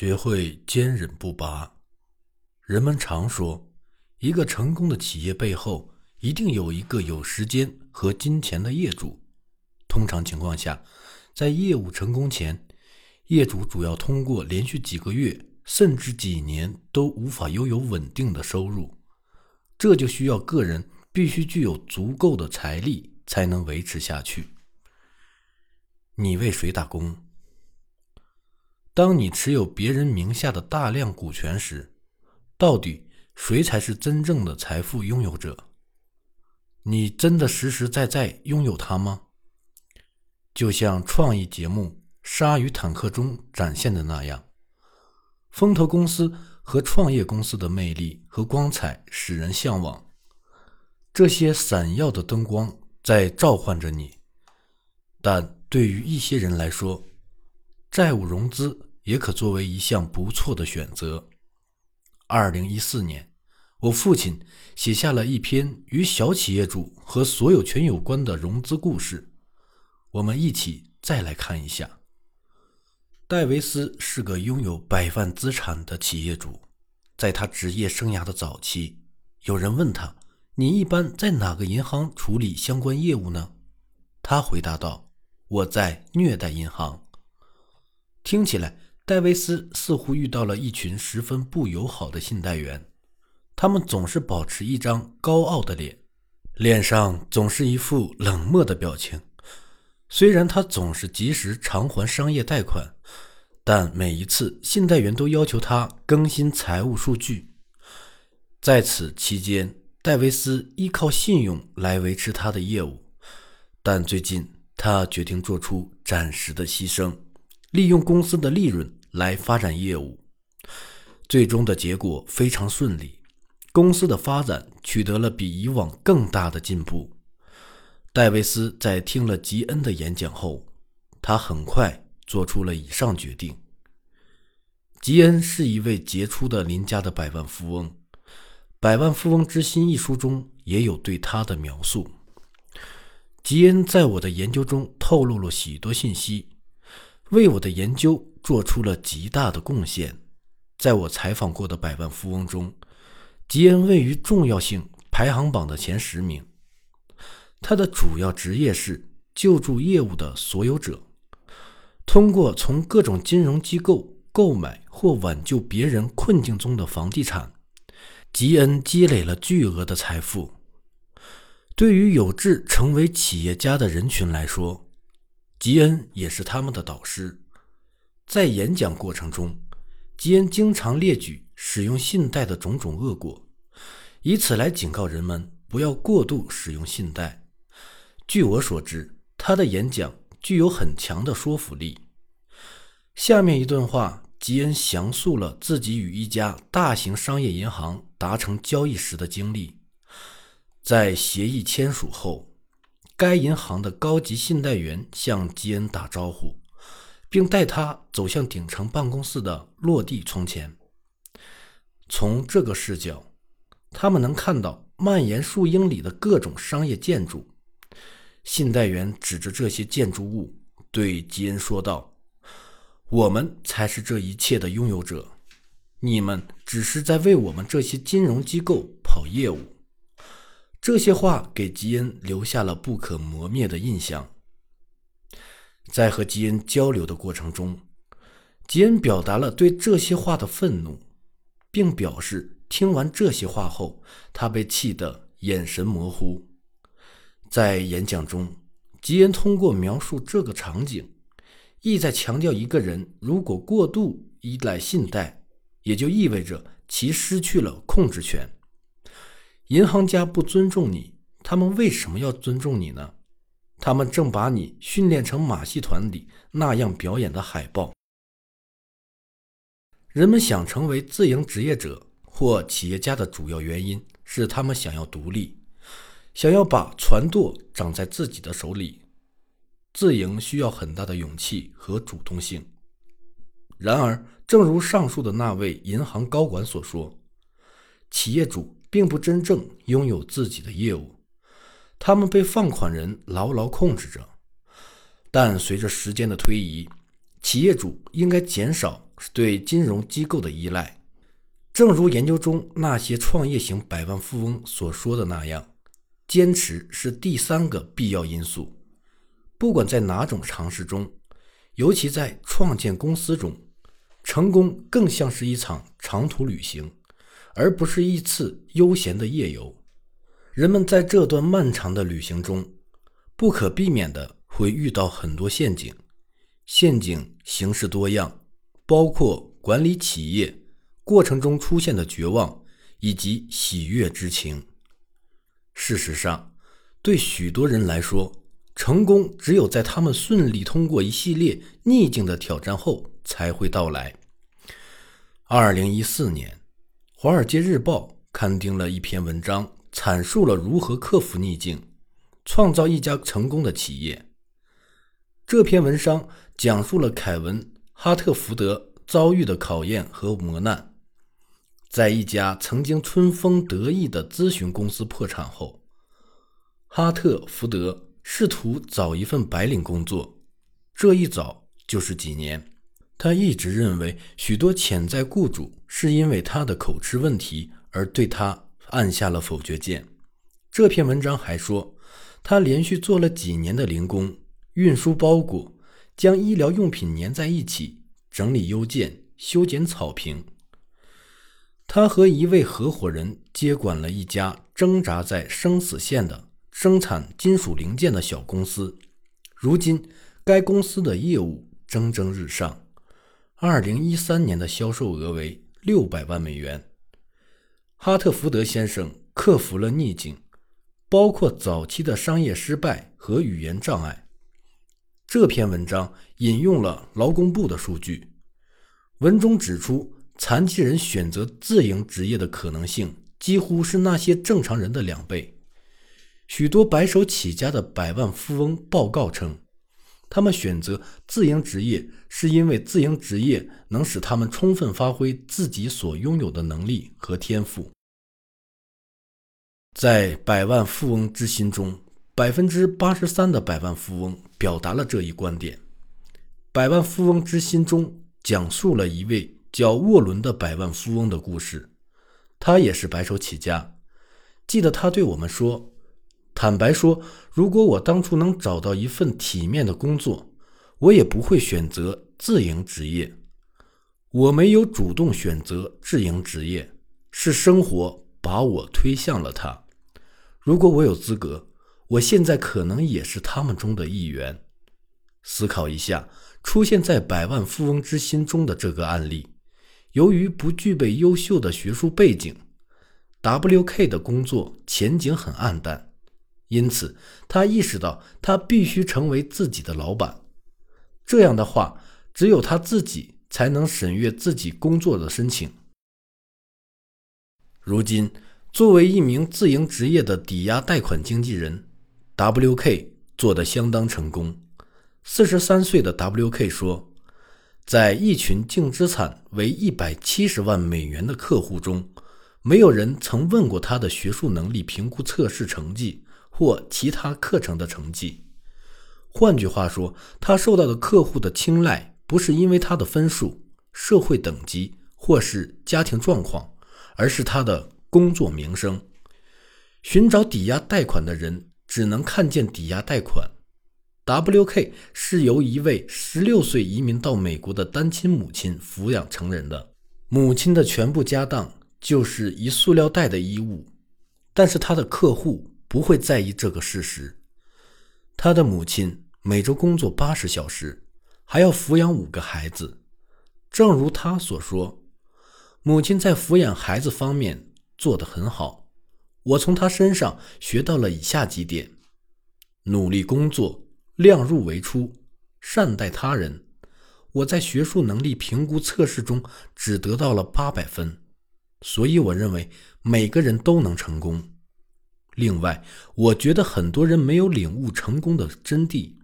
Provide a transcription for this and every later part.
学会坚忍不拔。人们常说，一个成功的企业背后一定有一个有时间和金钱的业主。通常情况下，在业务成功前，业主主要通过连续几个月甚至几年都无法拥有稳定的收入，这就需要个人必须具有足够的财力才能维持下去。你为谁打工？当你持有别人名下的大量股权时，到底谁才是真正的财富拥有者？你真的实实在在拥有它吗？就像创意节目《鲨鱼坦克》中展现的那样，风投公司和创业公司的魅力和光彩使人向往。这些闪耀的灯光在召唤着你，但对于一些人来说，债务融资也可作为一项不错的选择。二零一四年，我父亲写下了一篇与小企业主和所有权有关的融资故事。我们一起再来看一下。戴维斯是个拥有百万资产的企业主，在他职业生涯的早期，有人问他：“你一般在哪个银行处理相关业务呢？”他回答道：“我在虐待银行。”听起来，戴维斯似乎遇到了一群十分不友好的信贷员，他们总是保持一张高傲的脸，脸上总是一副冷漠的表情。虽然他总是及时偿还商业贷款，但每一次信贷员都要求他更新财务数据。在此期间，戴维斯依靠信用来维持他的业务，但最近他决定做出暂时的牺牲。利用公司的利润来发展业务，最终的结果非常顺利，公司的发展取得了比以往更大的进步。戴维斯在听了吉恩的演讲后，他很快做出了以上决定。吉恩是一位杰出的邻家的百万富翁，《百万富翁之心》一书中也有对他的描述。吉恩在我的研究中透露了许多信息。为我的研究做出了极大的贡献。在我采访过的百万富翁中，吉恩位于重要性排行榜的前十名。他的主要职业是救助业务的所有者，通过从各种金融机构购买或挽救别人困境中的房地产，吉恩积累了巨额的财富。对于有志成为企业家的人群来说，吉恩也是他们的导师，在演讲过程中，吉恩经常列举使用信贷的种种恶果，以此来警告人们不要过度使用信贷。据我所知，他的演讲具有很强的说服力。下面一段话，吉恩详述了自己与一家大型商业银行达成交易时的经历，在协议签署后。该银行的高级信贷员向吉恩打招呼，并带他走向顶层办公室的落地窗前。从这个视角，他们能看到蔓延数英里的各种商业建筑。信贷员指着这些建筑物，对吉恩说道：“我们才是这一切的拥有者，你们只是在为我们这些金融机构跑业务。”这些话给吉恩留下了不可磨灭的印象。在和吉恩交流的过程中，吉恩表达了对这些话的愤怒，并表示听完这些话后，他被气得眼神模糊。在演讲中，吉恩通过描述这个场景，意在强调：一个人如果过度依赖信贷，也就意味着其失去了控制权。银行家不尊重你，他们为什么要尊重你呢？他们正把你训练成马戏团里那样表演的海豹。人们想成为自营职业者或企业家的主要原因是他们想要独立，想要把船舵掌在自己的手里。自营需要很大的勇气和主动性。然而，正如上述的那位银行高管所说，企业主。并不真正拥有自己的业务，他们被放款人牢牢控制着。但随着时间的推移，企业主应该减少对金融机构的依赖。正如研究中那些创业型百万富翁所说的那样，坚持是第三个必要因素。不管在哪种尝试中，尤其在创建公司中，成功更像是一场长途旅行，而不是一次悠闲的夜游。人们在这段漫长的旅行中，不可避免的会遇到很多陷阱，陷阱形式多样，包括管理企业过程中出现的绝望以及喜悦之情。事实上，对许多人来说，成功只有在他们顺利通过一系列逆境的挑战后才会到来。二零一四年，《华尔街日报》刊登了一篇文章。阐述了如何克服逆境，创造一家成功的企业。这篇文章讲述了凯文·哈特福德遭遇的考验和磨难。在一家曾经春风得意的咨询公司破产后，哈特福德试图找一份白领工作。这一找就是几年。他一直认为许多潜在雇主是因为他的口吃问题而对他。按下了否决键。这篇文章还说，他连续做了几年的零工，运输包裹，将医疗用品粘在一起，整理邮件，修剪草坪。他和一位合伙人接管了一家挣扎在生死线的生产金属零件的小公司。如今，该公司的业务蒸蒸日上，二零一三年的销售额为六百万美元。哈特福德先生克服了逆境，包括早期的商业失败和语言障碍。这篇文章引用了劳工部的数据，文中指出，残疾人选择自营职业的可能性几乎是那些正常人的两倍。许多白手起家的百万富翁报告称，他们选择自营职业是因为自营职业能使他们充分发挥自己所拥有的能力和天赋。在百万富翁之心中，百分之八十三的百万富翁表达了这一观点。百万富翁之心中讲述了一位叫沃伦的百万富翁的故事，他也是白手起家。记得他对我们说。坦白说，如果我当初能找到一份体面的工作，我也不会选择自营职业。我没有主动选择自营职业，是生活把我推向了它。如果我有资格，我现在可能也是他们中的一员。思考一下，出现在百万富翁之心中的这个案例，由于不具备优秀的学术背景，W.K. 的工作前景很暗淡。因此，他意识到他必须成为自己的老板。这样的话，只有他自己才能审阅自己工作的申请。如今，作为一名自营职业的抵押贷款经纪人，W.K. 做得相当成功。四十三岁的 W.K. 说，在一群净资产为一百七十万美元的客户中，没有人曾问过他的学术能力评估测试成绩。或其他课程的成绩。换句话说，他受到的客户的青睐不是因为他的分数、社会等级或是家庭状况，而是他的工作名声。寻找抵押贷款的人只能看见抵押贷款。W.K. 是由一位16岁移民到美国的单亲母亲抚养成人的，母亲的全部家当就是一塑料袋的衣物，但是他的客户。不会在意这个事实。他的母亲每周工作八十小时，还要抚养五个孩子。正如他所说，母亲在抚养孩子方面做得很好。我从他身上学到了以下几点：努力工作，量入为出，善待他人。我在学术能力评估测试中只得到了八百分，所以我认为每个人都能成功。另外，我觉得很多人没有领悟成功的真谛，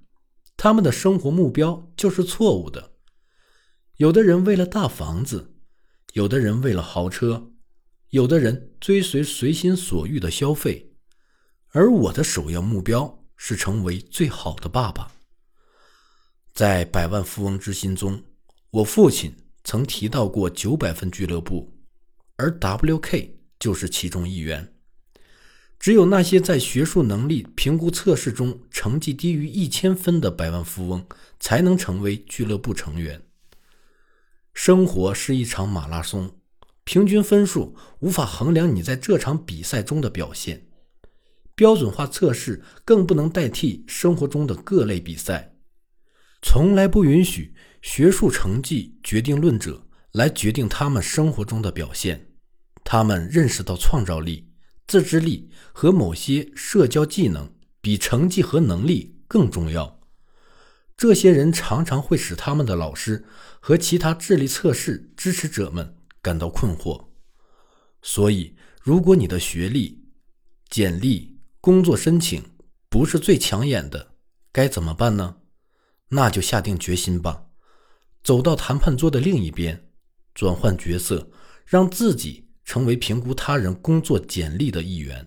他们的生活目标就是错误的。有的人为了大房子，有的人为了豪车，有的人追随随心所欲的消费，而我的首要目标是成为最好的爸爸。在百万富翁之心中，我父亲曾提到过九百分俱乐部，而 WK 就是其中一员。只有那些在学术能力评估测试中成绩低于一千分的百万富翁，才能成为俱乐部成员。生活是一场马拉松，平均分数无法衡量你在这场比赛中的表现，标准化测试更不能代替生活中的各类比赛。从来不允许学术成绩决定论者来决定他们生活中的表现。他们认识到创造力。自制力和某些社交技能比成绩和能力更重要。这些人常常会使他们的老师和其他智力测试支持者们感到困惑。所以，如果你的学历、简历、工作申请不是最抢眼的，该怎么办呢？那就下定决心吧，走到谈判桌的另一边，转换角色，让自己。成为评估他人工作简历的一员。